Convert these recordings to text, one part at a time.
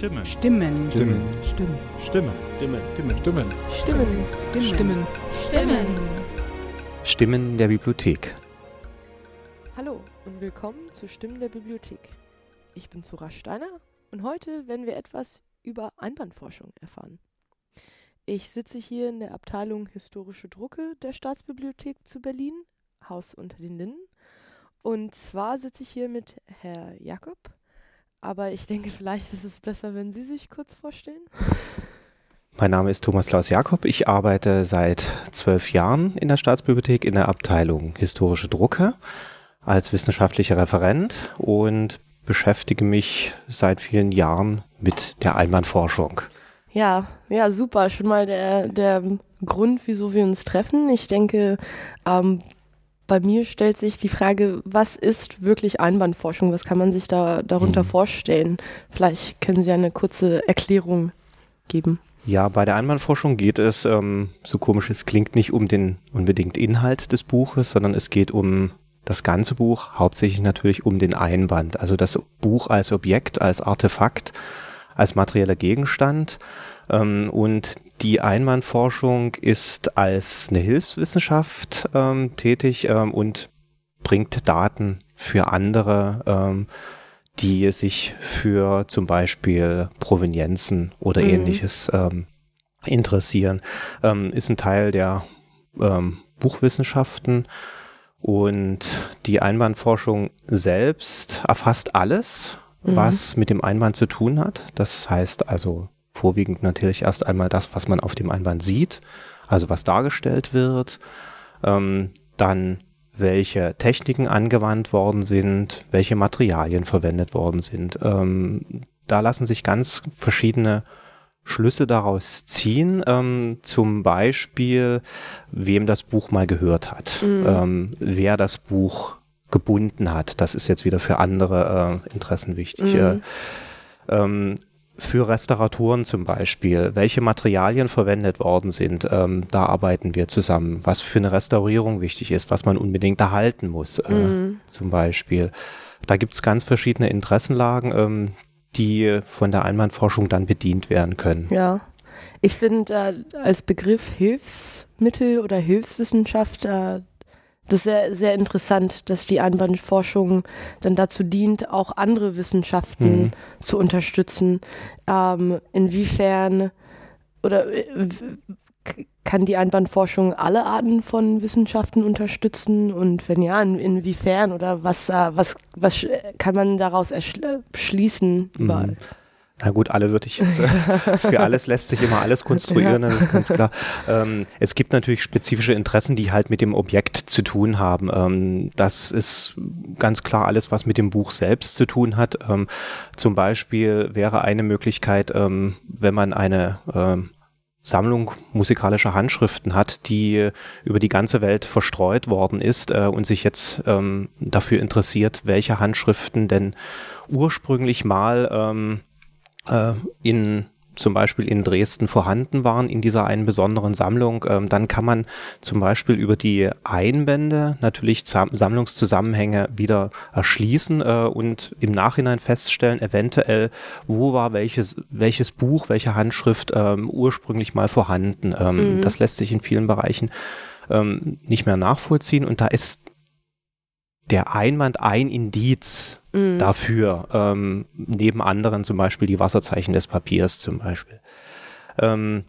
Stimme. Stimmen. Stimmen. Stimmen. Stimme. Stimme. Stimme. Stimmen. Stimmen. Stimmen. Stimmen. Stimmen der Bibliothek. Hallo und willkommen zu Stimmen der Bibliothek. Ich bin Zura Steiner und heute werden wir etwas über Einbandforschung erfahren. Ich sitze hier in der Abteilung Historische Drucke der Staatsbibliothek zu Berlin, Haus unter den Linden. Und zwar sitze ich hier mit Herr Jakob, aber ich denke, vielleicht ist es besser, wenn Sie sich kurz vorstellen. Mein Name ist Thomas Klaus Jakob. Ich arbeite seit zwölf Jahren in der Staatsbibliothek in der Abteilung Historische Drucke als wissenschaftlicher Referent und beschäftige mich seit vielen Jahren mit der Einbandforschung. Ja, ja, super. Schon mal der, der Grund, wieso wir uns treffen. Ich denke, ähm, bei mir stellt sich die Frage, was ist wirklich Einbandforschung? Was kann man sich da darunter Mhm. vorstellen? Vielleicht können Sie eine kurze Erklärung geben. Ja, bei der Einbandforschung geht es, ähm, so komisch es klingt, nicht um den unbedingt Inhalt des Buches, sondern es geht um das ganze Buch, hauptsächlich natürlich um den Einband. Also das Buch als Objekt, als Artefakt, als materieller Gegenstand. Ähm, und die Einbandforschung ist als eine Hilfswissenschaft ähm, tätig ähm, und bringt Daten für andere, ähm, die sich für zum Beispiel Provenienzen oder Mhm. ähnliches ähm, interessieren. Ähm, ist ein Teil der ähm, Buchwissenschaften und die Einbandforschung selbst erfasst alles, Mhm. was mit dem Einband zu tun hat. Das heißt also vorwiegend natürlich erst einmal das, was man auf dem Einband sieht, also was dargestellt wird, ähm, dann welche Techniken angewandt worden sind, welche Materialien verwendet worden sind. Ähm, da lassen sich ganz verschiedene Schlüsse daraus ziehen, ähm, zum Beispiel, wem das Buch mal gehört hat, Mhm. ähm, wer das Buch gebunden hat. Das ist jetzt wieder für andere äh, Interessen wichtig. Äh, Mhm. ähm, für Restauratoren zum Beispiel, welche Materialien verwendet worden sind, ähm, da arbeiten wir zusammen. Was für eine Restaurierung wichtig ist, was man unbedingt erhalten muss, äh, Mhm. zum Beispiel. Da gibt es ganz verschiedene Interessenlagen, ähm, die von der Einwandforschung dann bedient werden können. Ja. Ich finde äh, als Begriff Hilfsmittel oder Hilfswissenschaft äh, das sehr, sehr interessant, dass die Einbandforschung dann dazu dient, auch andere Wissenschaften Mhm. zu unterstützen. Ähm, inwiefern oder äh, kann die Einbandforschung alle Arten von Wissenschaften unterstützen und wenn ja, in, inwiefern oder was, äh, was, was sch- kann man daraus erschließen? Mhm. Na gut, alle würde ich jetzt, äh, für alles lässt sich immer alles konstruieren, das ist ganz klar. Ähm, es gibt natürlich spezifische Interessen, die halt mit dem Objekt zu tun haben. Ähm, das ist ganz klar alles, was mit dem Buch selbst zu tun hat. Ähm, zum Beispiel wäre eine Möglichkeit, ähm, wenn man eine ähm, Sammlung musikalischer Handschriften hat, die über die ganze Welt verstreut worden ist äh, und sich jetzt ähm, dafür interessiert, welche Handschriften denn ursprünglich mal äh, in zum Beispiel in Dresden vorhanden waren in dieser einen besonderen Sammlung, ähm, dann kann man zum Beispiel über die Einbände natürlich Sam Sammlungszusammenhänge wieder erschließen äh, und im Nachhinein feststellen, eventuell, wo war welches, welches Buch, welche Handschrift ähm, ursprünglich mal vorhanden. Ähm, Mhm. Das lässt sich in vielen Bereichen ähm, nicht mehr nachvollziehen und da ist der Einwand ein Indiz Mhm. dafür, ähm, neben anderen zum Beispiel die Wasserzeichen des Papiers zum Beispiel. Ähm,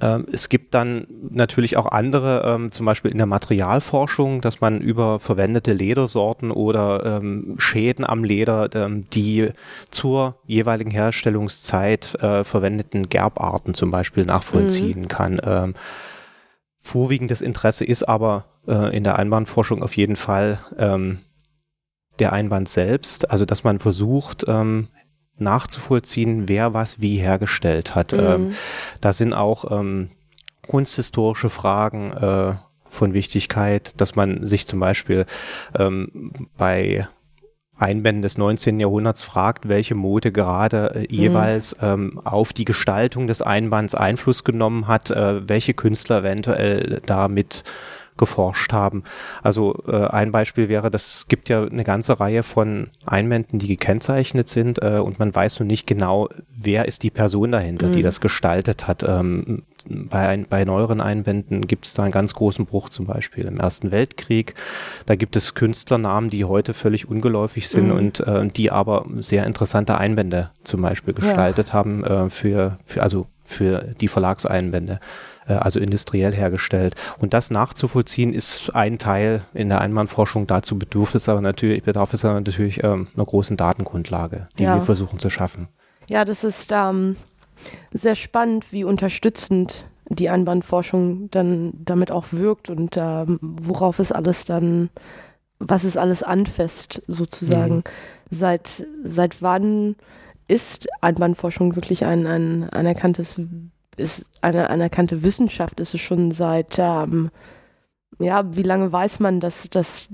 ähm, es gibt dann natürlich auch andere, ähm, zum Beispiel in der Materialforschung, dass man über verwendete Ledersorten oder ähm, Schäden am Leder, die zur jeweiligen Herstellungszeit äh, verwendeten Gerbarten zum Beispiel nachvollziehen kann. Ähm, vorwiegendes Interesse ist aber äh, in der Einbandforschung auf jeden Fall ähm, der Einband selbst, also dass man versucht ähm, nachzuvollziehen, wer was wie hergestellt hat. Ähm, Mhm. da sind auch ähm, kunsthistorische Fragen äh, von Wichtigkeit, dass man sich zum Beispiel ähm, bei Einbänden des 19. Jahrhunderts fragt, welche Mode gerade äh, jeweils ähm, auf die Gestaltung des Einbands Einfluss genommen hat, äh, welche Künstler eventuell damit geforscht haben. Also äh, ein Beispiel wäre, das gibt ja eine ganze Reihe von Einwänden, die gekennzeichnet sind äh, und man weiß nun nicht genau, wer ist die Person dahinter, mhm. die das gestaltet hat. Ähm, bei, ein, bei neueren Einwänden gibt es da einen ganz großen Bruch zum Beispiel im Ersten Weltkrieg. Da gibt es Künstlernamen, die heute völlig ungeläufig sind mhm. und äh, die aber sehr interessante Einwände zum Beispiel gestaltet ja. haben äh, für, für, also für die Verlagseinwände. Äh, also industriell hergestellt. Und das nachzuvollziehen ist ein Teil in der Einwandforschung. Dazu bedarf es aber natürlich, bedarf es aber natürlich ähm, einer großen Datengrundlage, die ja. wir versuchen zu schaffen. Ja, das ist ähm, sehr spannend, wie unterstützend die Einwandforschung dann damit auch wirkt und ähm, worauf es alles dann, was es alles anfasst, sozusagen. Mhm. Seit, seit wann ist Einwandforschung wirklich ein, ein anerkanntes ist eine anerkannte Wissenschaft, ist es schon seit, ähm, ja, wie lange weiß man, dass, dass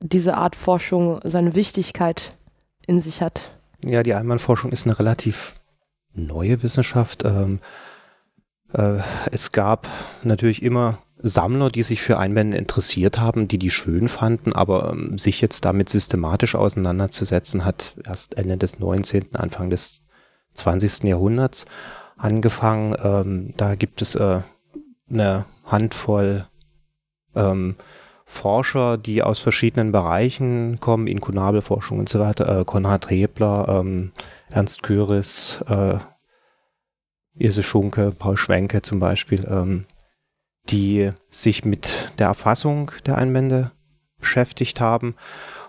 diese Art Forschung seine Wichtigkeit in sich hat? Ja, die Einwandforschung ist eine relativ neue Wissenschaft. Ähm, äh, es gab natürlich immer Sammler, die sich für Einwände interessiert haben, die die schön fanden, aber ähm, sich jetzt damit systematisch auseinanderzusetzen, hat erst Ende des 19., Anfang des 20. Jahrhunderts angefangen. Ähm, da gibt es äh, eine Handvoll ähm, Forscher, die aus verschiedenen Bereichen kommen, Inkunabelforschung und so weiter. Äh, Konrad Rebler, ähm, Ernst Köris, äh, Ilse Schunke, Paul Schwenke zum Beispiel, ähm, die sich mit der Erfassung der Einwände beschäftigt haben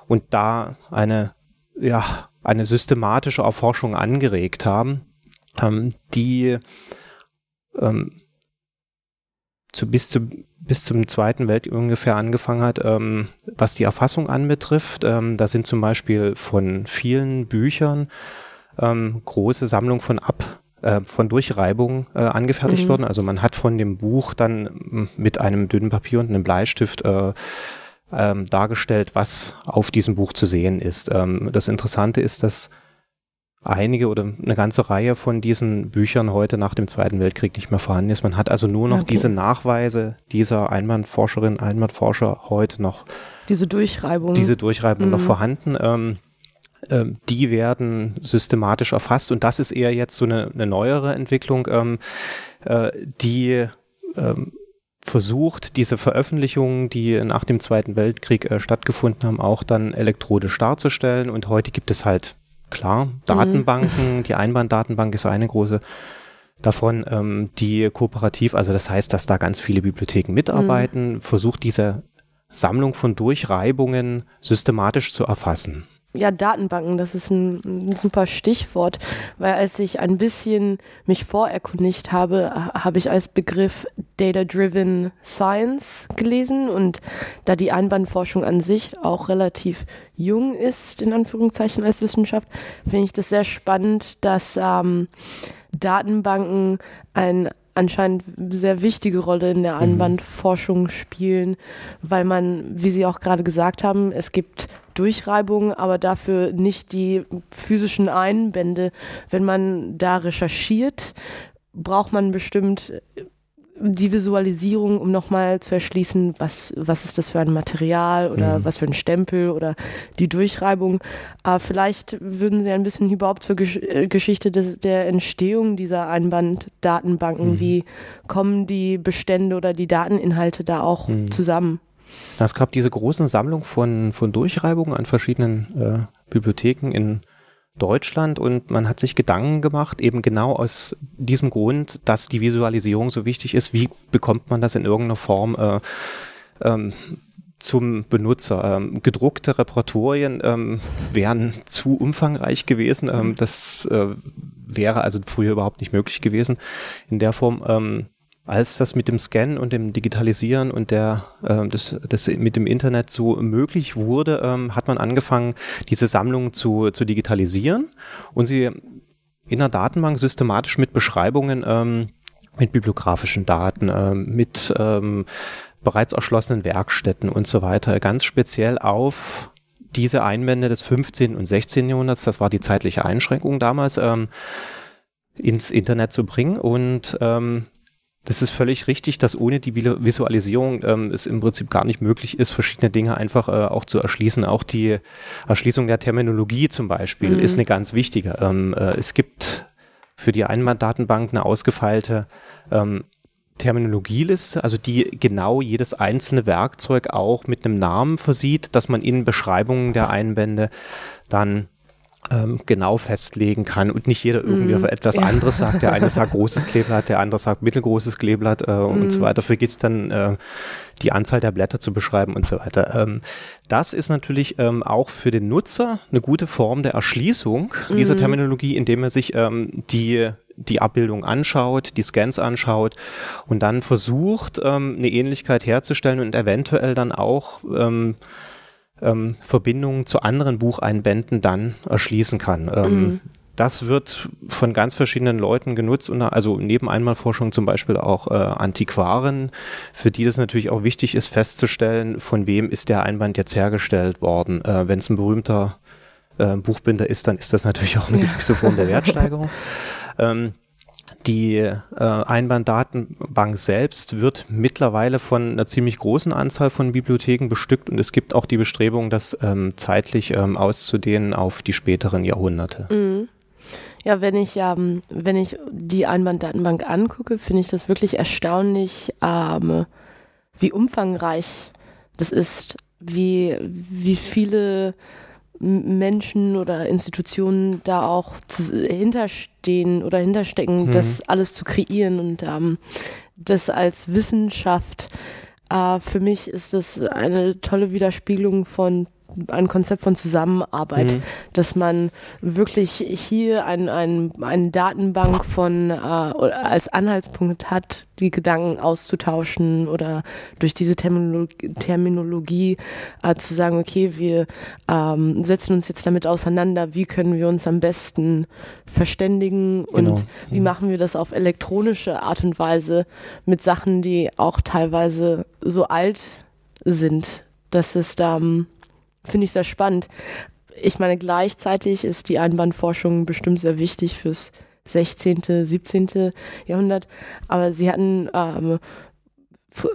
und da eine, ja, eine systematische Erforschung angeregt haben ähm, die ähm, zu, bis, zu, bis zum Zweiten Weltkrieg ungefähr angefangen hat, ähm, was die Erfassung anbetrifft. Ähm, da sind zum Beispiel von vielen Büchern ähm, große Sammlungen von Ab äh, von Durchreibung äh, angefertigt mhm. worden. Also man hat von dem Buch dann mit einem dünnen Papier und einem Bleistift äh, ähm, dargestellt, was auf diesem Buch zu sehen ist. Ähm, das Interessante ist, dass einige oder eine ganze Reihe von diesen Büchern heute nach dem Zweiten Weltkrieg nicht mehr vorhanden ist. Man hat also nur noch okay. diese Nachweise dieser Einwandforscherin, Einwandforscher heute noch. Diese Durchreibung. Diese Durchreibung mhm. noch vorhanden. Ähm, ähm, die werden systematisch erfasst und das ist eher jetzt so eine, eine neuere Entwicklung, ähm, äh, die ähm, versucht, diese Veröffentlichungen, die nach dem Zweiten Weltkrieg äh, stattgefunden haben, auch dann elektronisch darzustellen. Und heute gibt es halt klar, Datenbanken, mhm. die Einbahndatenbank ist eine große davon, ähm, die kooperativ, also das heißt, dass da ganz viele Bibliotheken mitarbeiten, mhm. versucht diese Sammlung von Durchreibungen systematisch zu erfassen. Ja, Datenbanken, das ist ein, ein, super Stichwort, weil als ich ein bisschen mich vorerkundigt habe, habe ich als Begriff Data-Driven Science gelesen und da die Einbahnforschung an sich auch relativ jung ist, in Anführungszeichen als Wissenschaft, finde ich das sehr spannend, dass ähm, Datenbanken ein anscheinend sehr wichtige Rolle in der Anwandforschung spielen, weil man, wie Sie auch gerade gesagt haben, es gibt Durchreibungen, aber dafür nicht die physischen Einbände. Wenn man da recherchiert, braucht man bestimmt die Visualisierung, um nochmal zu erschließen, was, was ist das für ein Material oder mhm. was für ein Stempel oder die Durchreibung. Aber vielleicht würden Sie ein bisschen überhaupt zur Gesch äh, Geschichte des, der Entstehung dieser Einbanddatenbanken, mhm. wie kommen die Bestände oder die Dateninhalte da auch mhm. zusammen? Es gab diese großen Sammlung von, von Durchreibungen an verschiedenen äh, Bibliotheken in Deutschland und man hat sich Gedanken gemacht, eben genau aus diesem Grund, dass die Visualisierung so wichtig ist, wie bekommt man das in irgendeiner Form äh, ähm, zum Benutzer. Ähm, gedruckte Reparaturien ähm, wären zu umfangreich gewesen. Ähm, das äh, wäre also früher überhaupt nicht möglich gewesen in der Form. Ähm, als das mit dem Scannen und dem Digitalisieren und der, äh, das, das mit dem Internet so möglich wurde, ähm, hat man angefangen, diese Sammlung zu, zu digitalisieren und sie in der Datenbank systematisch mit Beschreibungen, ähm, mit bibliografischen Daten, ähm, mit ähm, bereits erschlossenen Werkstätten und so weiter, ganz speziell auf diese Einwände des 15. und 16. Jahrhunderts, das war die zeitliche Einschränkung damals, ähm, ins Internet zu bringen und ähm, Das ist völlig richtig, dass ohne die Visualisierung ähm, es im Prinzip gar nicht möglich ist, verschiedene Dinge einfach äh, auch zu erschließen. Auch die Erschließung der Terminologie zum Beispiel mhm. ist eine ganz wichtige. Ähm, äh, es gibt für die Einwanddatenbank eine ausgefeilte ähm, Terminologieliste, also die genau jedes einzelne Werkzeug auch mit einem Namen versieht, dass man in Beschreibungen der Einbände dann ähm, genau festlegen kann und nicht jeder irgendwie mm, etwas ja. anderes sagt. Der eine sagt großes Kleeblatt, der andere sagt mittelgroßes Kleeblatt äh, mm. und so mhm. weiter. Vergiss es dann äh, die Anzahl der Blätter zu beschreiben und so weiter. Ähm, das ist natürlich ähm, auch für den Nutzer eine gute Form der Erschließung mm. dieser mhm. Terminologie, indem er sich ähm, die die Abbildung anschaut, die Scans anschaut und dann versucht, ähm, eine Ähnlichkeit herzustellen und eventuell dann auch ähm, ähm, Verbindungen zu anderen Bucheinbänden dann erschließen kann. Ähm, mhm. Das wird von ganz verschiedenen Leuten genutzt, also neben Einmalforschung zum Beispiel auch äh, Antiquaren, für die das natürlich auch wichtig ist, festzustellen, von wem ist der Einband jetzt hergestellt worden. Äh, Wenn es ein berühmter äh, Buchbinder ist, dann ist das natürlich auch eine gewisse Form der Wertsteigerung. Ähm, die äh, Einbanddatenbank selbst wird mittlerweile von einer ziemlich großen Anzahl von Bibliotheken bestückt und es gibt auch die Bestrebung, das ähm, zeitlich ähm, auszudehnen auf die späteren Jahrhunderte. Mhm. Ja, wenn ich, ähm, wenn ich die Einbanddatenbank angucke, finde ich das wirklich erstaunlich, ähm, wie umfangreich das ist, wie, wie viele Menschen oder Institutionen da auch hinterstehen oder hinterstecken, mhm. das alles zu kreieren und ähm, das als Wissenschaft. Äh, für mich ist das eine tolle Widerspiegelung von ein Konzept von Zusammenarbeit, mhm. dass man wirklich hier ein, ein, eine Datenbank von äh, als Anhaltspunkt hat, die Gedanken auszutauschen oder durch diese Terminologie, Terminologie äh, zu sagen, okay, wir ähm, setzen uns jetzt damit auseinander, wie können wir uns am besten verständigen genau. und wie mhm. machen wir das auf elektronische Art und Weise mit Sachen, die auch teilweise so alt sind. Das ist ähm, finde ich sehr spannend. Ich meine, gleichzeitig ist die Einbandforschung bestimmt sehr wichtig fürs 16., 17. Jahrhundert, aber Sie hatten ähm,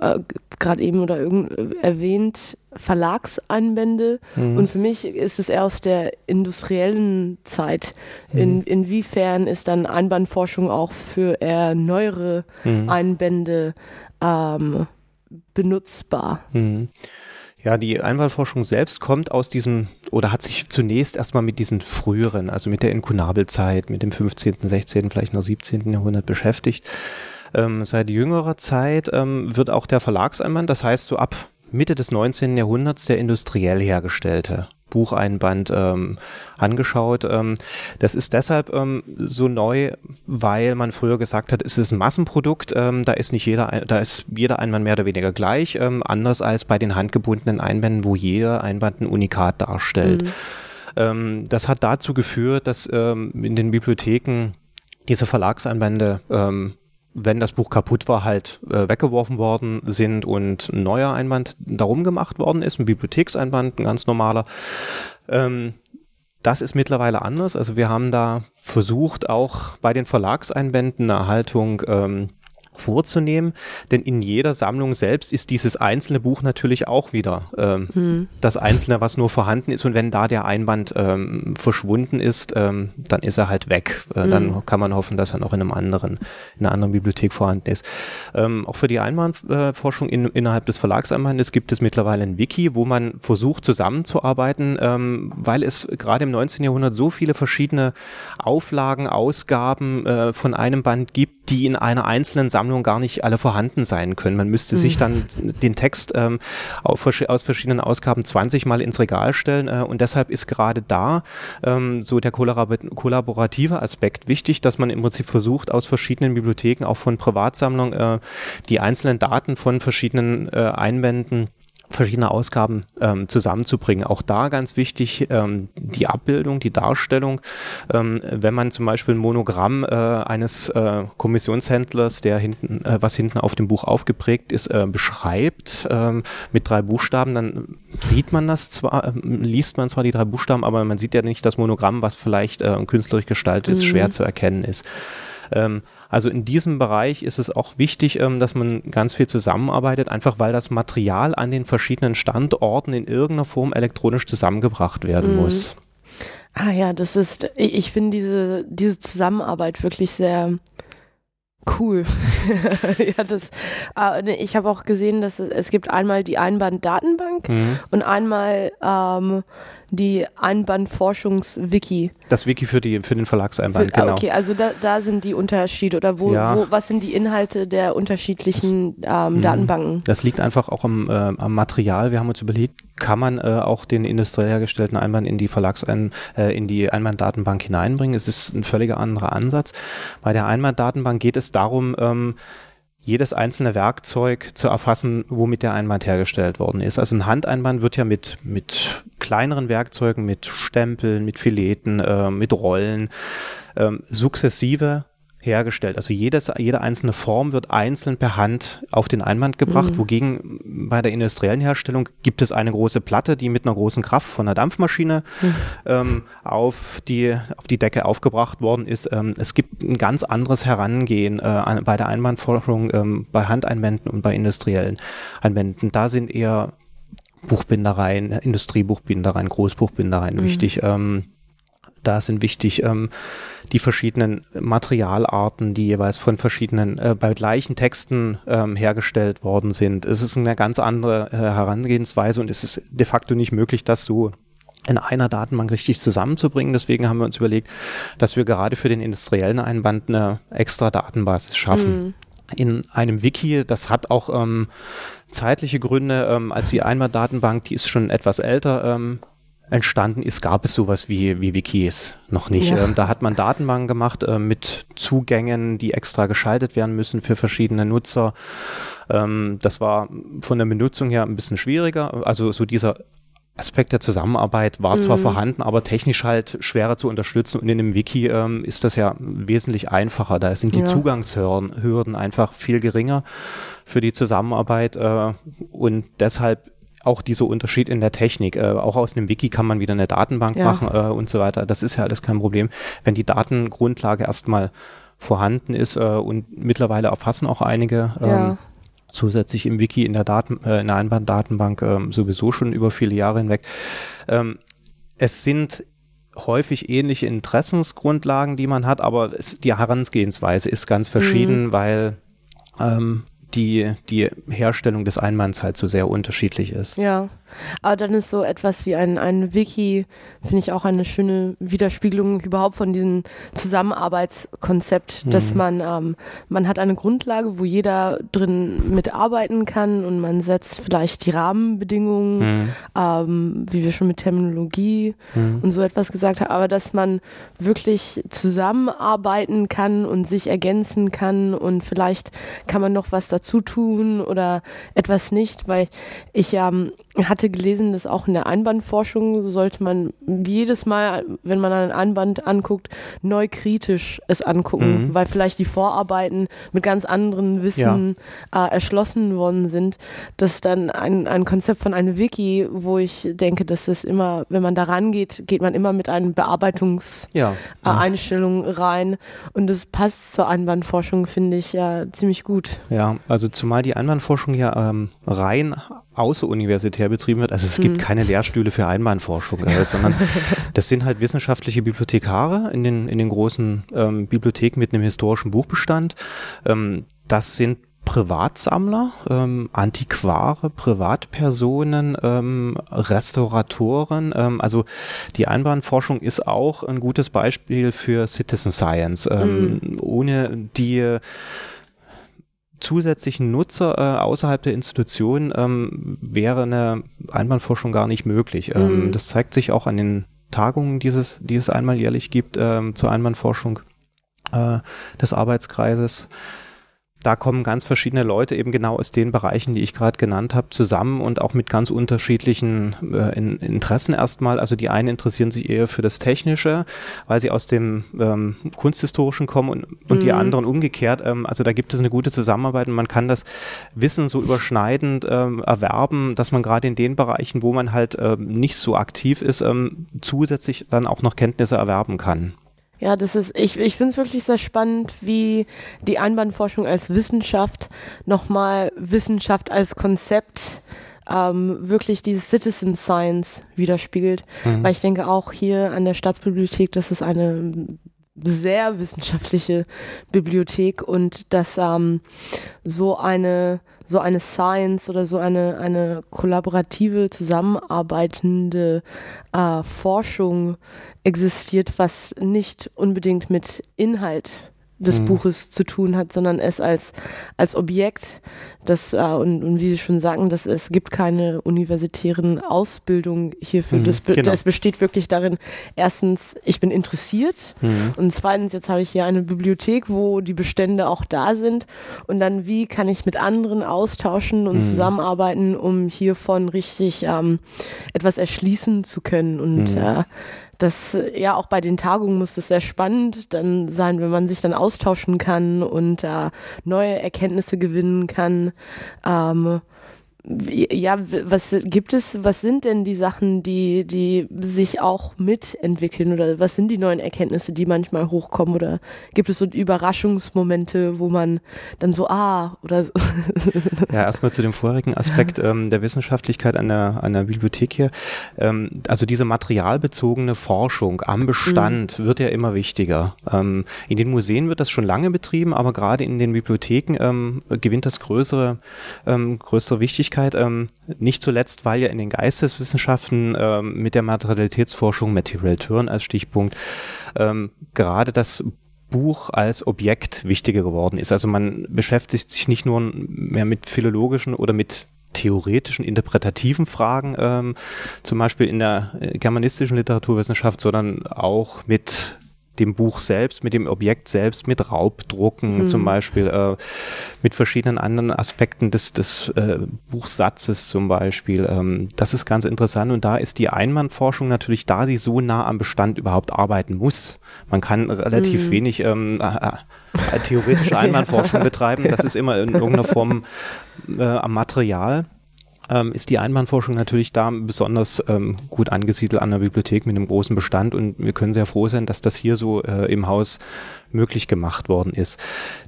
äh, gerade eben oder irgend, erwähnt Verlagseinbände mhm. und für mich ist es eher aus der industriellen Zeit. In, mhm. inwiefern ist dann Einbandforschung auch für eher neuere mhm. Einbände ähm, benutzbar? Ja, die Einwahlforschung selbst kommt aus diesem oder hat sich zunächst erstmal mit diesen früheren, also mit der Inkunabelzeit, mit dem 15., 16., vielleicht noch 17. Jahrhundert beschäftigt. Ähm, seit jüngerer Zeit ähm, wird auch der Verlagseinband, das heißt so ab Mitte des 19. Jahrhunderts der industriell hergestellte Bucheinband ähm, angeschaut. Ähm, das ist deshalb ähm, so neu, weil man früher gesagt hat, es ist ein Massenprodukt, ähm, da ist nicht jeder, da ist jeder Einband mehr oder weniger gleich, ähm, anders als bei den handgebundenen Einbänden, wo jeder Einband ein Unikat darstellt. Mhm. Ähm, das hat dazu geführt, dass ähm, in den Bibliotheken diese Verlagseinbände ähm, wenn das Buch kaputt war, halt äh, weggeworfen worden sind und ein neuer Einband darum gemacht worden ist, ein Bibliothekseinband, ein ganz normaler. Ähm, das ist mittlerweile anders. Also wir haben da versucht, auch bei den Verlagseinbänden eine Erhaltung ähm, vorzunehmen, denn in jeder Sammlung selbst ist dieses einzelne Buch natürlich auch wieder ähm, mhm. das Einzelne, was nur vorhanden ist und wenn da der Einband ähm, verschwunden ist, ähm, dann ist er halt weg. Äh, mhm. Dann kann man hoffen, dass er noch in einem anderen, in einer anderen Bibliothek vorhanden ist. Ähm, auch für die Einbandforschung in, innerhalb des Verlagseinbandes gibt es mittlerweile ein Wiki, wo man versucht zusammenzuarbeiten, ähm, weil es gerade im 19. Jahrhundert so viele verschiedene Auflagen, Ausgaben äh, von einem Band gibt, die in einer einzelnen Sammlung gar nicht alle vorhanden sein können. Man müsste mhm. sich dann den Text ähm, auf, aus verschiedenen Ausgaben 20 Mal ins Regal stellen äh, und deshalb ist gerade da ähm, so der kollaborative Aspekt wichtig, dass man im Prinzip versucht, aus verschiedenen Bibliotheken, auch von Privatsammlungen, äh, die einzelnen Daten von verschiedenen äh, Einwänden verschiedene Ausgaben ähm, zusammenzubringen. Auch da ganz wichtig ähm, die Abbildung, die Darstellung. Ähm, wenn man zum Beispiel ein Monogramm äh, eines äh, Kommissionshändlers, der hinten, äh, was hinten auf dem Buch aufgeprägt ist, äh, beschreibt ähm, mit drei Buchstaben, dann sieht man das zwar, äh, liest man zwar die drei Buchstaben, aber man sieht ja nicht das Monogramm, was vielleicht äh, künstlerisch gestaltet ist, mhm. schwer zu erkennen ist. Ähm, also in diesem Bereich ist es auch wichtig, ähm, dass man ganz viel zusammenarbeitet, einfach weil das Material an den verschiedenen Standorten in irgendeiner Form elektronisch zusammengebracht werden mhm. muss. Ah ja, das ist, ich, ich finde diese, diese Zusammenarbeit wirklich sehr cool. ja, das, äh, ich habe auch gesehen, dass es, es gibt einmal die Einband-Datenbank mhm. und einmal ähm, die Einbandforschungs-Wiki. Das Wiki für, die, für den Verlagseinband, für, ah, genau. Okay, also da, da sind die Unterschiede oder wo, ja. wo, was sind die Inhalte der unterschiedlichen ähm, mhm. Datenbanken? Das liegt einfach auch am, äh, am Material. Wir haben uns überlegt, kann man äh, auch den industriell hergestellten Einband in die Verlagsein, äh, in die Einbanddatenbank hineinbringen. Es ist ein völliger anderer Ansatz. Bei der Einbanddatenbank geht es darum, ähm, jedes einzelne Werkzeug zu erfassen, womit der Einband hergestellt worden ist. Also ein Handeinband wird ja mit, mit kleineren Werkzeugen, mit Stempeln, mit Fileten, äh, mit Rollen ähm, sukzessive hergestellt. Also jedes, jede einzelne Form wird einzeln per Hand auf den Einband gebracht, mhm. wogegen bei der industriellen Herstellung gibt es eine große Platte, die mit einer großen Kraft von einer Dampfmaschine mhm. ähm, auf, die, auf die Decke aufgebracht worden ist. Ähm, es gibt ein ganz anderes Herangehen äh, bei der Einbandforschung ähm, bei Handeinwänden und bei industriellen Einwänden. Da sind eher Buchbindereien, Industriebuchbindereien, Großbuchbindereien mhm. wichtig. Ähm, da sind wichtig ähm, die verschiedenen Materialarten, die jeweils von verschiedenen, äh, bei gleichen Texten ähm, hergestellt worden sind. Es ist eine ganz andere äh, Herangehensweise und es ist de facto nicht möglich, das so in einer Datenbank richtig zusammenzubringen. Deswegen haben wir uns überlegt, dass wir gerade für den industriellen Einband eine extra Datenbasis schaffen. Mhm. In einem Wiki, das hat auch ähm, zeitliche Gründe, ähm, als die Einbanddatenbank, die ist schon etwas älter, ähm, entstanden ist, gab es sowas wie, wie Wikis noch nicht. Ja. Ähm, da hat man Datenbanken gemacht äh, mit Zugängen, die extra geschaltet werden müssen für verschiedene Nutzer. Ähm, das war von der Benutzung her ein bisschen schwieriger. Also so dieser Aspekt der Zusammenarbeit war mhm. zwar vorhanden, aber technisch halt schwerer zu unterstützen. Und in einem Wiki ähm, ist das ja wesentlich einfacher. Da sind die ja. Zugangshürden einfach viel geringer für die Zusammenarbeit. Äh, und deshalb auch dieser Unterschied in der Technik. Äh, auch aus einem Wiki kann man wieder eine Datenbank ja. machen äh, und so weiter. Das ist ja alles kein Problem. Wenn die Datengrundlage erstmal vorhanden ist äh, und mittlerweile erfassen auch einige ähm, ja. zusätzlich im Wiki in der, Daten, äh, in der Einbanddatenbank ähm, sowieso schon über viele Jahre hinweg. Ähm, es sind häufig ähnliche Interessensgrundlagen, die man hat, aber es, die Herangehensweise ist ganz verschieden, mhm. weil ähm, die, die Herstellung des Einmanns halt so sehr unterschiedlich ist. Ja. Aber dann ist so etwas wie ein, ein Wiki, finde ich auch eine schöne Widerspiegelung überhaupt von diesem Zusammenarbeitskonzept, mhm. dass man, ähm, man hat eine Grundlage, wo jeder drin mitarbeiten kann und man setzt vielleicht die Rahmenbedingungen, mhm. ähm, wie wir schon mit Terminologie mhm. und so etwas gesagt haben, aber dass man wirklich zusammenarbeiten kann und sich ergänzen kann und vielleicht kann man noch was dazu tun oder etwas nicht, weil ich ähm, hatte gelesen, dass auch in der Einbandforschung sollte man jedes Mal, wenn man einen Einband anguckt, neu kritisch es angucken, mhm. weil vielleicht die Vorarbeiten mit ganz anderen Wissen ja. äh, erschlossen worden sind. Das ist dann ein, ein Konzept von einem Wiki, wo ich denke, dass es immer, wenn man da rangeht, geht man immer mit einer Bearbeitungseinstellung ja. äh, rein und das passt zur Einbandforschung, finde ich ja ziemlich gut. Ja, also zumal die Einbandforschung ja ähm, rein außeruniversitär betrieben wird. Also es gibt mhm. keine Lehrstühle für Einbahnforschung, äh, sondern das sind halt wissenschaftliche Bibliothekare in den, in den großen ähm, Bibliotheken mit einem historischen Buchbestand. Ähm, das sind Privatsammler, ähm, Antiquare, Privatpersonen, ähm, Restauratoren. Ähm, also die Einbahnforschung ist auch ein gutes Beispiel für Citizen Science. Ähm, mhm. Ohne die zusätzlichen Nutzer äh, außerhalb der Institution ähm, wäre eine Einbahnforschung gar nicht möglich. Ähm, mhm. Das zeigt sich auch an den Tagungen, die es, die es einmal jährlich gibt ähm, zur Einbahnforschung äh, des Arbeitskreises da kommen ganz verschiedene Leute eben genau aus den Bereichen, die ich gerade genannt habe, zusammen und auch mit ganz unterschiedlichen äh, in, Interessen erstmal. Also die einen interessieren sich eher für das Technische, weil sie aus dem ähm, Kunsthistorischen kommen und, und mhm. die anderen umgekehrt. Ähm, also da gibt es eine gute Zusammenarbeit und man kann das Wissen so überschneidend ähm, erwerben, dass man gerade in den Bereichen, wo man halt ähm, nicht so aktiv ist, ähm, zusätzlich dann auch noch Kenntnisse erwerben kann. Ja, das ist, ich, ich finde es wirklich sehr spannend, wie die Einbahnforschung als Wissenschaft nochmal Wissenschaft als Konzept ähm, wirklich dieses Citizen Science widerspiegelt. Mhm. Weil ich denke auch hier an der Staatsbibliothek, das ist eine sehr wissenschaftliche Bibliothek und dass ähm, so eine so eine Science oder so eine, eine kollaborative, zusammenarbeitende äh, Forschung existiert, was nicht unbedingt mit Inhalt des mhm. Buches zu tun hat, sondern es als, als Objekt, das, äh, und, und wie Sie schon sagen, dass es gibt keine universitären Ausbildung hierfür. Mhm, das, be genau. das besteht wirklich darin, erstens, ich bin interessiert mhm. und zweitens, jetzt habe ich hier eine Bibliothek, wo die Bestände auch da sind und dann, wie kann ich mit anderen austauschen und mhm. zusammenarbeiten, um hiervon richtig ähm, etwas erschließen zu können und mhm. äh, das ja auch bei den Tagungen muss das sehr spannend dann sein, wenn man sich dann austauschen kann und äh, neue Erkenntnisse gewinnen kann. Ähm, ja, was gibt es, was sind denn die Sachen, die, die sich auch mitentwickeln oder was sind die neuen Erkenntnisse, die manchmal hochkommen oder gibt es so Überraschungsmomente, wo man dann so, ah, oder so. Ja, erstmal zu dem vorigen Aspekt ähm, der Wissenschaftlichkeit an der, an der Bibliothek hier. Ähm, also diese materialbezogene Forschung am Bestand mhm. wird ja immer wichtiger. Ähm, in den Museen wird das schon lange betrieben, aber gerade in den Bibliotheken ähm, gewinnt das größere, ähm, größere Wichtigkeit Möglichkeit, ähm, nicht zuletzt, weil ja in den Geisteswissenschaften ähm, mit der Materialitätsforschung, Material Turn als Stichpunkt, ähm, gerade das Buch als Objekt wichtiger geworden ist. Also man beschäftigt sich nicht nur mehr mit philologischen oder mit theoretischen, interpretativen Fragen, ähm, zum Beispiel in der äh, germanistischen Literaturwissenschaft, sondern auch mit dem Buch selbst, mit dem Objekt selbst, mit Raubdrucken mhm. zum Beispiel, äh, mit verschiedenen anderen Aspekten des, des äh, Buchsatzes zum Beispiel. Ähm, das ist ganz interessant und da ist die Einwandforschung natürlich, da sie so nah am Bestand überhaupt arbeiten muss. Man kann relativ mhm. wenig ähm, äh, äh theoretische Einwandforschung betreiben. Das ist immer in irgendeiner Form äh, am Material ähm, ist die Einbahnforschung natürlich da besonders ähm, gut angesiedelt an der Bibliothek mit einem großen Bestand und wir können sehr froh sein, dass das hier so äh, im Haus möglich gemacht worden ist.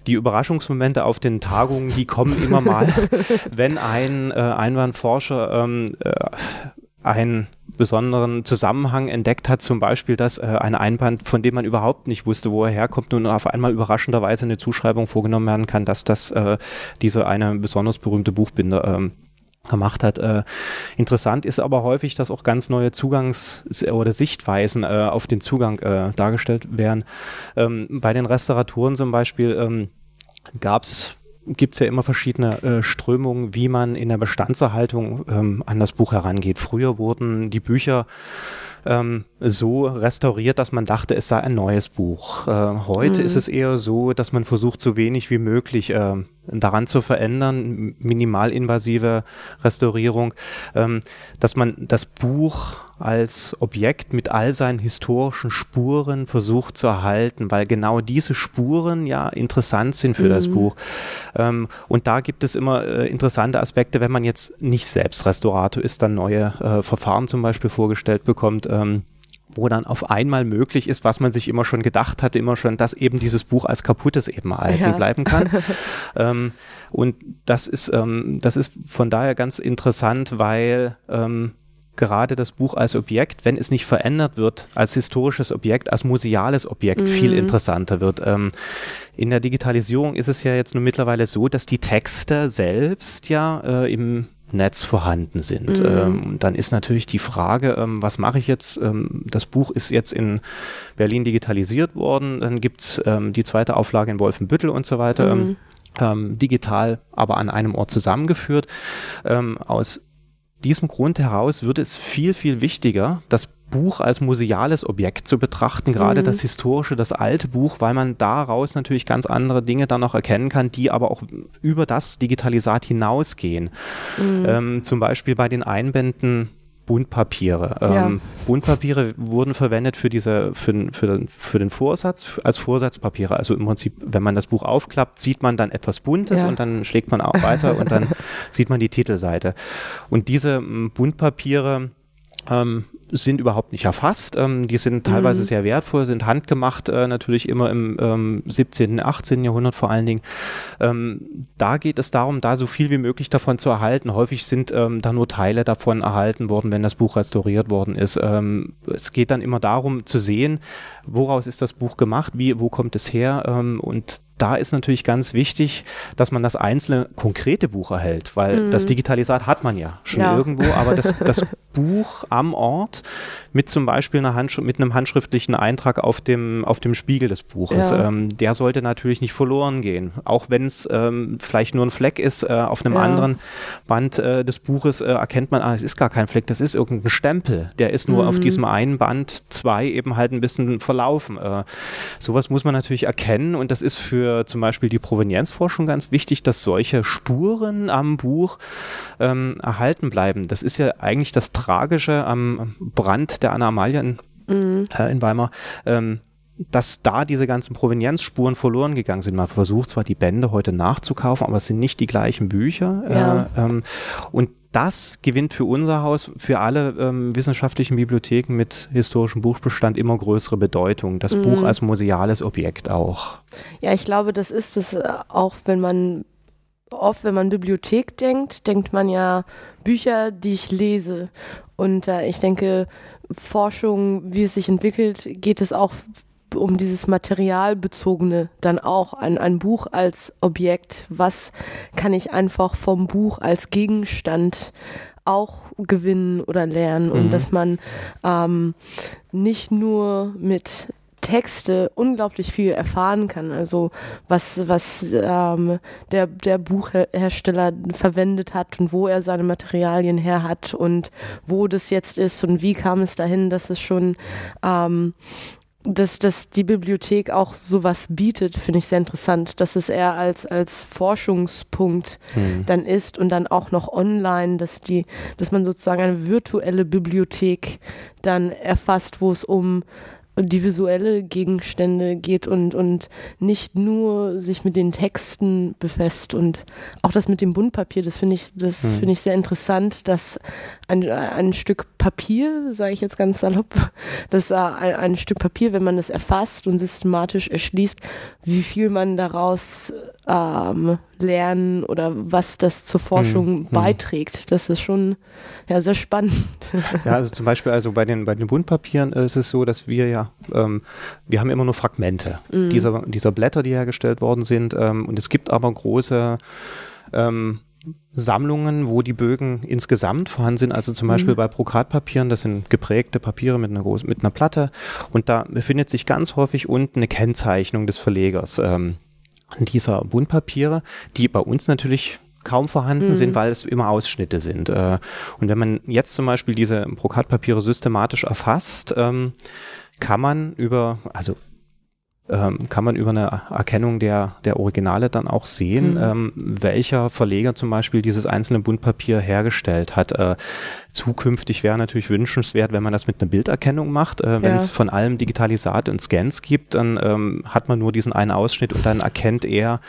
Die Überraschungsmomente auf den Tagungen, die kommen immer mal, wenn ein äh, Einwandforscher ähm, äh, einen besonderen Zusammenhang entdeckt hat, zum Beispiel, dass äh, ein Einband, von dem man überhaupt nicht wusste, wo er herkommt, nun auf einmal überraschenderweise eine Zuschreibung vorgenommen werden kann, dass das äh, diese eine besonders berühmte Buchbinder ähm, gemacht hat. Äh, interessant ist aber häufig, dass auch ganz neue Zugangs- oder Sichtweisen äh, auf den Zugang äh, dargestellt werden. Ähm, bei den Restauratoren zum Beispiel ähm, gab's gibt es ja immer verschiedene äh, Strömungen, wie man in der Bestandserhaltung ähm, an das Buch herangeht. Früher wurden die Bücher ähm, so restauriert, dass man dachte, es sei ein neues Buch. Äh, heute mhm. ist es eher so, dass man versucht, so wenig wie möglich äh, daran zu verändern, minimalinvasive Restaurierung, ähm, dass man das Buch als Objekt mit all seinen historischen Spuren versucht zu erhalten, weil genau diese Spuren ja interessant sind für mhm. das Buch. Ähm, und da gibt es immer äh, interessante Aspekte, wenn man jetzt nicht selbst Restaurator ist, dann neue äh, Verfahren zum Beispiel vorgestellt bekommt. Ähm, wo dann auf einmal möglich ist, was man sich immer schon gedacht hatte, immer schon, dass eben dieses Buch als kaputtes eben erhalten ja. bleiben kann. ähm, und das ist, ähm, das ist von daher ganz interessant, weil ähm, gerade das Buch als Objekt, wenn es nicht verändert wird, als historisches Objekt, als museales Objekt mhm. viel interessanter wird. Ähm, in der Digitalisierung ist es ja jetzt nur mittlerweile so, dass die Texte selbst ja äh, im Netz vorhanden sind. Mhm. Ähm, dann ist natürlich die Frage, ähm, was mache ich jetzt? Ähm, das Buch ist jetzt in Berlin digitalisiert worden, dann gibt es ähm, die zweite Auflage in Wolfenbüttel und so weiter, ähm, mhm. Ähm, digital, aber an einem Ort zusammengeführt. aus diesem Grund heraus wird es viel, viel wichtiger, das Buch als museales Objekt zu betrachten, gerade mhm. das historische, das alte Buch, weil man daraus natürlich ganz andere Dinge dann noch erkennen kann, die aber auch über das Digitalisat hinausgehen. Mhm. Ähm, zum Beispiel bei den Einbänden Buntpapiere. Ja. Ähm, Buntpapiere wurden verwendet für diese, für, für, für den Vorsatz, als Vorsatzpapiere. Also im Prinzip, wenn man das Buch aufklappt, sieht man dann etwas Buntes ja. und dann schlägt man auch weiter und dann sieht man die Titelseite. Und diese Buntpapiere ähm, sind überhaupt nicht erfasst. Ähm, die sind teilweise mhm. sehr wertvoll, sind handgemacht, äh, natürlich immer im ähm, 17., 18. Jahrhundert vor allen Dingen. Ähm, da geht es darum, da so viel wie möglich davon zu erhalten. Häufig sind ähm, da nur Teile davon erhalten worden, wenn das Buch restauriert worden ist. Ähm, es geht dann immer darum zu sehen, woraus ist das Buch gemacht, wie, wo kommt es her ähm, und da ist natürlich ganz wichtig, dass man das einzelne konkrete Buch erhält, weil mhm. das Digitalisat hat man ja schon ja. irgendwo, aber das, das Buch am Ort mit zum Beispiel einer Handsch mit einem handschriftlichen Eintrag auf dem, auf dem Spiegel des Buches, ja. ähm, der sollte natürlich nicht verloren gehen. Auch wenn es ähm, vielleicht nur ein Fleck ist, äh, auf einem ja. anderen Band äh, des Buches äh, erkennt man, ah, es ist gar kein Fleck, das ist irgendein Stempel. Der ist nur mhm. auf diesem einen Band zwei eben halt ein bisschen verlaufen. Äh, sowas muss man natürlich erkennen und das ist für für zum Beispiel die Provenienzforschung ganz wichtig, dass solche Spuren am Buch ähm, erhalten bleiben. Das ist ja eigentlich das Tragische am Brand der Anna Amalia in, mhm. äh, in Weimar. Ähm, dass da diese ganzen Provenienzspuren verloren gegangen sind. Man versucht zwar die Bände heute nachzukaufen, aber es sind nicht die gleichen Bücher. Ja. Äh, ähm, und das gewinnt für unser Haus, für alle ähm, wissenschaftlichen Bibliotheken mit historischem Buchbestand immer größere Bedeutung. Das mhm. Buch als museales Objekt auch. Ja, ich glaube, das ist es äh, auch, wenn man oft, wenn man Bibliothek denkt, denkt man ja Bücher, die ich lese. Und äh, ich denke, Forschung, wie es sich entwickelt, geht es auch um dieses Materialbezogene dann auch ein, ein Buch als Objekt. Was kann ich einfach vom Buch als Gegenstand auch gewinnen oder lernen mhm. und dass man ähm, nicht nur mit Texte unglaublich viel erfahren kann. Also was, was ähm, der, der Buchhersteller verwendet hat und wo er seine Materialien her hat und wo das jetzt ist und wie kam es dahin, dass es schon ähm, dass, dass die Bibliothek auch sowas bietet, finde ich sehr interessant, dass es eher als, als Forschungspunkt mhm. dann ist und dann auch noch online, dass die, dass man sozusagen eine virtuelle Bibliothek dann erfasst, wo es um die visuelle Gegenstände geht und, und nicht nur sich mit den Texten befasst und auch das mit dem Buntpapier, das finde ich, das mhm. finde ich sehr interessant, dass ein, ein Stück Papier, sage ich jetzt ganz salopp, dass ein, ein Stück Papier, wenn man es erfasst und systematisch erschließt, wie viel man daraus ähm, lernen oder was das zur Forschung hm, hm. beiträgt. Das ist schon ja, sehr spannend. Ja, also zum Beispiel also bei den, bei den Buntpapieren ist es so, dass wir ja, ähm, wir haben immer nur Fragmente mhm. dieser, dieser Blätter, die hergestellt worden sind. Ähm, und es gibt aber große ähm, Sammlungen, wo die Bögen insgesamt vorhanden sind. Also zum Beispiel mhm. bei Brokatpapieren, das sind geprägte Papiere mit einer, großen, mit einer Platte. Und da befindet sich ganz häufig unten eine Kennzeichnung des Verlegers ähm, dieser Buntpapiere, die bei uns natürlich kaum vorhanden mhm. sind, weil es immer Ausschnitte sind. Äh, und wenn man jetzt zum Beispiel diese Brokatpapiere systematisch erfasst, ähm, kann man über, also ähm, kann man über eine Erkennung der, der Originale dann auch sehen, mhm. ähm, welcher Verleger zum Beispiel dieses einzelne Buntpapier hergestellt hat. Äh, zukünftig wäre natürlich wünschenswert, wenn man das mit einer Bilderkennung macht. Äh, wenn ja. es von allem Digitalisat und Scans gibt, dann ähm, hat man nur diesen einen Ausschnitt und dann erkennt er,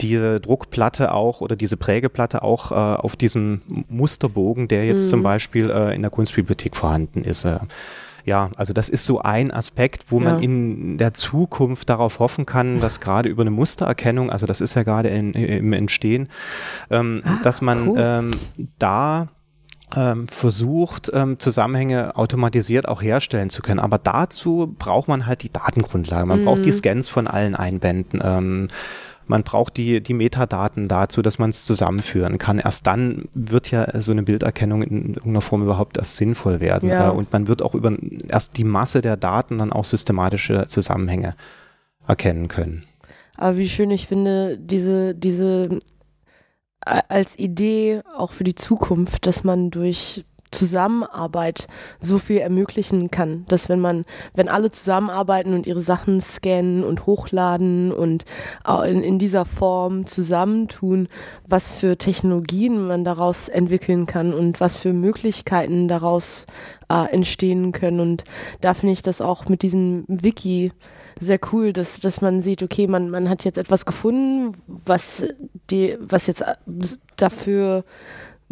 diese Druckplatte auch oder diese Prägeplatte auch äh, auf diesem Musterbogen, der jetzt mhm. zum Beispiel äh, in der Kunstbibliothek vorhanden ist. Äh, ja, also das ist so ein Aspekt, wo man in der Zukunft darauf hoffen kann, dass gerade über eine Mustererkennung, also das ist ja gerade in, im Entstehen, ähm, ah, dass man cool. ähm, da ähm, versucht, ähm, Zusammenhänge automatisiert auch herstellen zu können. Aber dazu braucht man halt die Datengrundlage. Man mhm. braucht die mhm. Scans von allen Einbänden. Man braucht die, die Metadaten dazu, dass man es zusammenführen kann. Erst dann wird ja so eine Bilderkennung in irgendeiner Form überhaupt erst sinnvoll werden. Ja. Und man wird auch über erst die Masse der Daten dann auch systematische Zusammenhänge erkennen können. Aber wie schön ich finde, diese, diese als Idee auch für die Zukunft, dass man durch Zusammenarbeit so viel ermöglichen kann, dass wenn man, wenn alle zusammenarbeiten und ihre Sachen scannen und hochladen und in, in dieser Form zusammentun, was für Technologien man daraus entwickeln kann und was für Möglichkeiten daraus äh, entstehen können. Und da finde ich das auch mit diesem Wiki sehr cool, dass, dass man sieht, okay, man, man hat jetzt etwas gefunden, was die, was jetzt dafür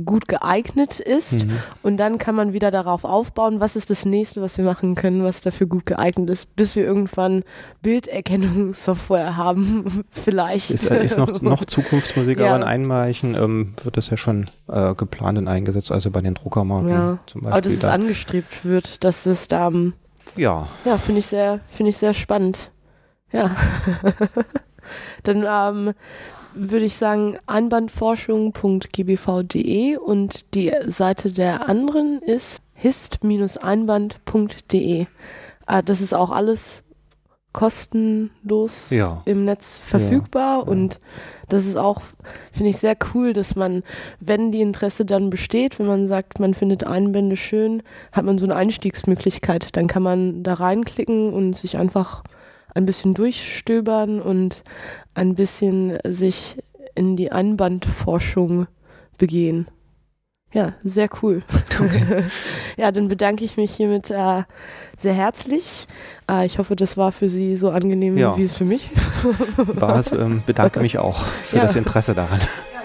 gut geeignet ist Mhm. und dann kann man wieder darauf aufbauen, was ist das nächste, was wir machen können, was dafür gut geeignet ist, bis wir irgendwann Bilderkennungssoftware haben, vielleicht. Ist, ist noch, noch Zukunftsmusik, Ja. aber in Einweichen ähm, wird das ja schon äh, geplant und eingesetzt, also bei den Druckermarken Ja. zum Aber dass Beispiel. es Da, angestrebt wird, dass es da, ähm, ja, ja, finde ich sehr, finde ich sehr spannend. Ja. Dann ähm, würde ich sagen, einbandforschung.gbv.de und die Seite der anderen ist hist-einband.de. Äh, das ist auch alles kostenlos ja. im Netz verfügbar ja. und das ist auch, finde ich, sehr cool, dass man, wenn die Interesse dann besteht, wenn man sagt, man findet Einbände schön, hat man so eine Einstiegsmöglichkeit. Dann kann man da reinklicken und sich einfach ein bisschen durchstöbern und ein bisschen sich in die Einbandforschung begehen. Ja, sehr cool. ja, dann bedanke ich mich hiermit äh, sehr herzlich. Äh, ich hoffe, das war für Sie so angenehm, Ja. wie es für mich War es, ähm, bedanke mich auch für Ja. das Interesse daran. Ja,